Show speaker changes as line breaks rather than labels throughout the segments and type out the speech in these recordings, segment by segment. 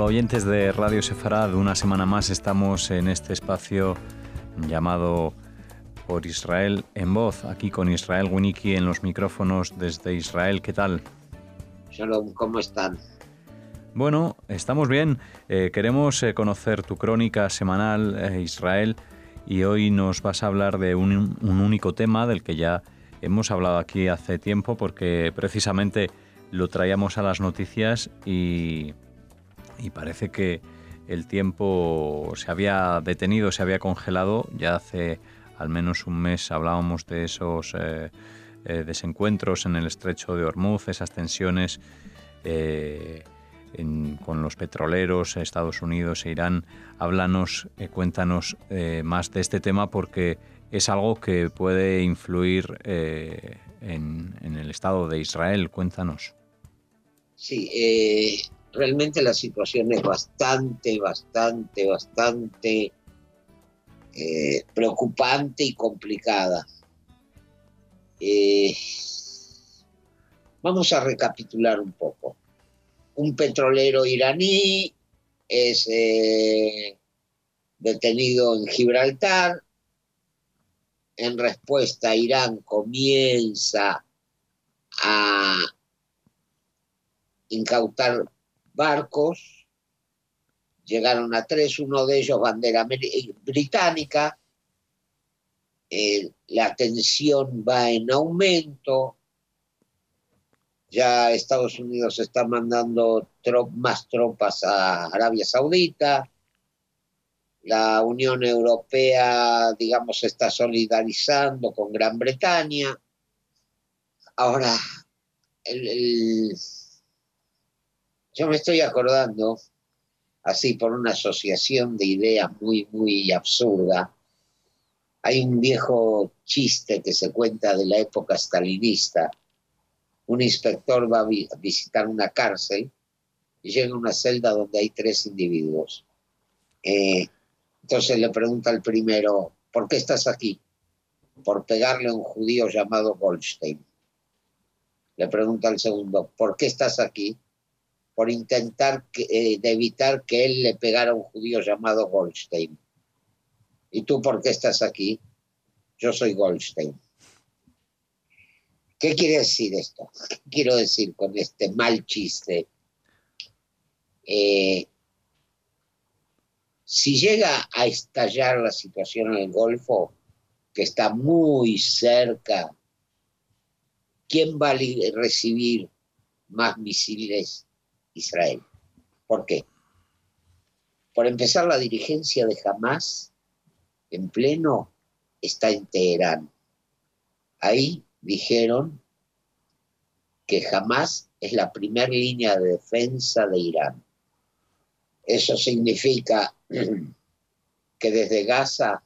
Hola oyentes de Radio Sefarad, una semana más estamos en este espacio llamado por Israel en voz, aquí con Israel Winiki en los micrófonos desde Israel. ¿Qué tal?
Shalom, ¿cómo están?
Bueno, estamos bien. Eh, queremos eh, conocer tu crónica semanal, eh, Israel, y hoy nos vas a hablar de un, un único tema del que ya hemos hablado aquí hace tiempo porque precisamente lo traíamos a las noticias y, parece que el tiempo se había detenido, se había congelado. Ya hace al menos un mes hablábamos de esos eh, eh, desencuentros en el estrecho de Hormuz, esas tensiones eh, con los petroleros, Estados Unidos e Irán. Háblanos, cuéntanos más de este tema porque es algo que puede influir en el Estado de Israel. Cuéntanos.
Sí, eh, realmente la situación es bastante, bastante, bastante eh, preocupante y complicada. Eh, vamos a recapitular un poco. Un petrolero iraní es detenido en Gibraltar. En respuesta, Irán comienza a incautar barcos, llegaron a tres, uno de ellos bandera eh, británica, eh, la tensión va en aumento, ya Estados Unidos está mandando más tropas a Arabia Saudita, la Unión Europea, digamos, está solidarizando con Gran Bretaña. Ahora, el yo me estoy acordando, así por una asociación de ideas muy, muy absurda, hay un viejo chiste que se cuenta de la época stalinista. Un inspector va a visitar una cárcel y llega a una celda donde hay tres individuos. Eh, entonces le pregunta al primero, ¿por qué estás aquí? Por pegarle a un judío llamado Goldstein. Le pregunta al segundo, ¿por qué estás aquí? Por intentar eh, de evitar que él le pegara a un judío llamado Goldstein. ¿Y tú por qué estás aquí? Yo soy Goldstein. ¿Qué quiere decir esto? ¿Qué quiero decir con este mal chiste? Eh, si llega a estallar la situación en el Golfo, que está muy cerca, ¿quién va a recibir más misiles Israel. ¿Por qué? Por empezar, la dirigencia de Hamas en pleno está en Teherán. Ahí dijeron que Hamas es la primera línea de defensa de Irán. Eso significa que desde Gaza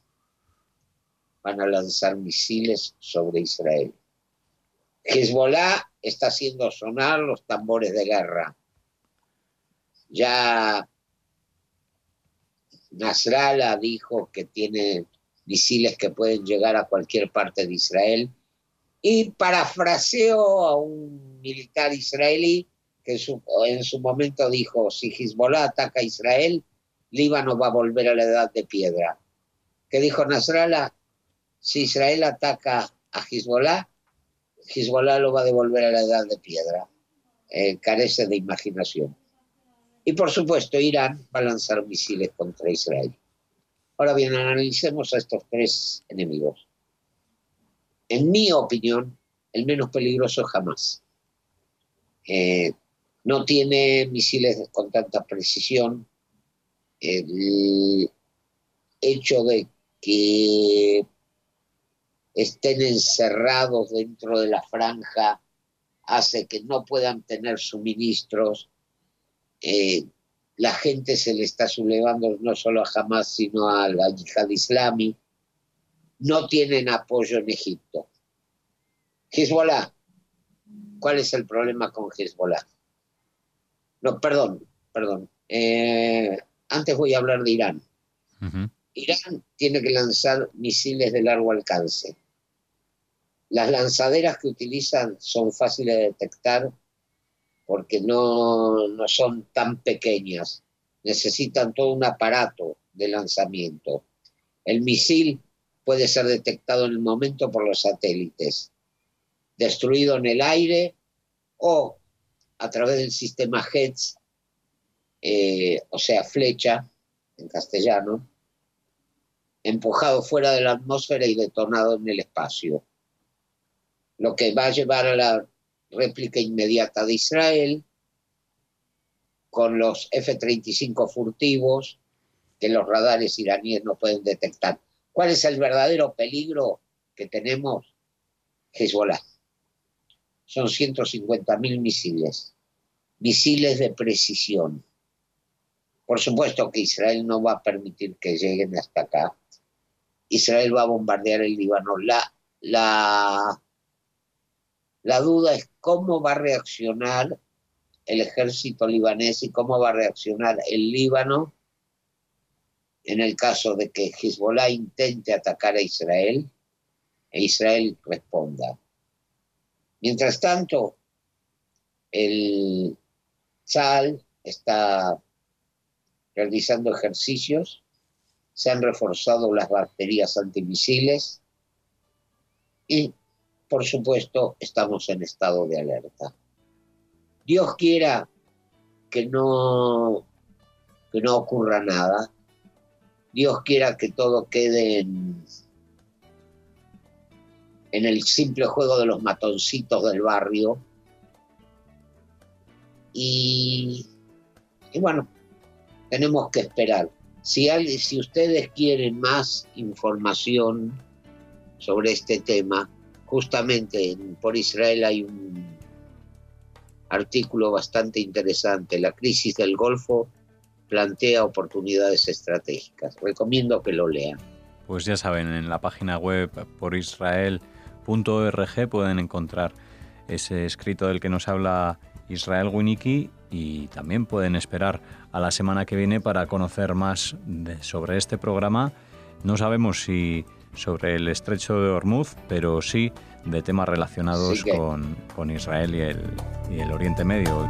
van a lanzar misiles sobre Israel. Hezbollah está haciendo sonar los tambores de guerra ya Nasrallah dijo que tiene misiles que pueden llegar a cualquier parte de Israel. Y parafraseó a un militar israelí que en su, momento dijo, si Hezbollah ataca a Israel, Líbano va a volver a la edad de piedra. ¿Qué dijo Nasrallah? Si Israel ataca a Hezbollah, Hezbollah lo va a devolver a la edad de piedra. Eh, carece de imaginación. Y por supuesto, Irán va a lanzar misiles contra Israel. Ahora bien, analicemos a estos tres enemigos. En mi opinión, el menos peligroso jamás. Eh, no tiene misiles con tanta precisión. El hecho de que estén encerrados dentro de la franja hace que no puedan tener suministros eh, la gente se le está sublevando no solo a Hamas, sino a la yihad islami. No tienen apoyo en Egipto. Hezbollah. ¿Cuál es el problema con Hezbollah? No, perdón, perdón. Eh, antes voy a hablar de Irán. Irán tiene que lanzar misiles de largo alcance. Las lanzaderas que utilizan son fáciles de detectar porque no, son tan pequeñas. necesitan todo un aparato de lanzamiento. El misil puede ser detectado en el momento por los satélites, destruido en el aire o a través del sistema HETS, eh, o sea, flecha en castellano, empujado fuera de la atmósfera y detonado en el espacio. Lo que va a llevar a la réplica inmediata de Israel con los F-35 furtivos que los radares iraníes no pueden detectar. ¿Cuál es el verdadero peligro que tenemos? Hezbollah. Son 150.000 misiles, misiles de precisión. Por supuesto que Israel no va a permitir que lleguen hasta acá. Israel va a bombardear el Líbano. La, la duda es cómo va a reaccionar el ejército libanés y cómo va a reaccionar el Líbano en el caso de que Hezbollah intente atacar a Israel e Israel responda. Mientras tanto, el SAL está realizando ejercicios, se han reforzado las baterías antimisiles y, por supuesto, estamos en estado de alerta. Dios quiera que no, que no ocurra nada, Dios quiera que todo quede en, el simple juego de los matoncitos del barrio. Y, bueno, tenemos que esperar. Si, si ustedes quieren más información sobre este tema, justamente por Israel hay un artículo bastante interesante, La crisis del Golfo plantea oportunidades estratégicas. Recomiendo que lo lean.
Pues ya saben, en la página web por israel.org pueden encontrar ese escrito del que nos habla Israel Winiki y también pueden esperar a la semana que viene para conocer más sobre este programa. No sabemos si sobre el estrecho de Hormuz, pero sí de temas relacionados con, Israel y el, y el Oriente Medio.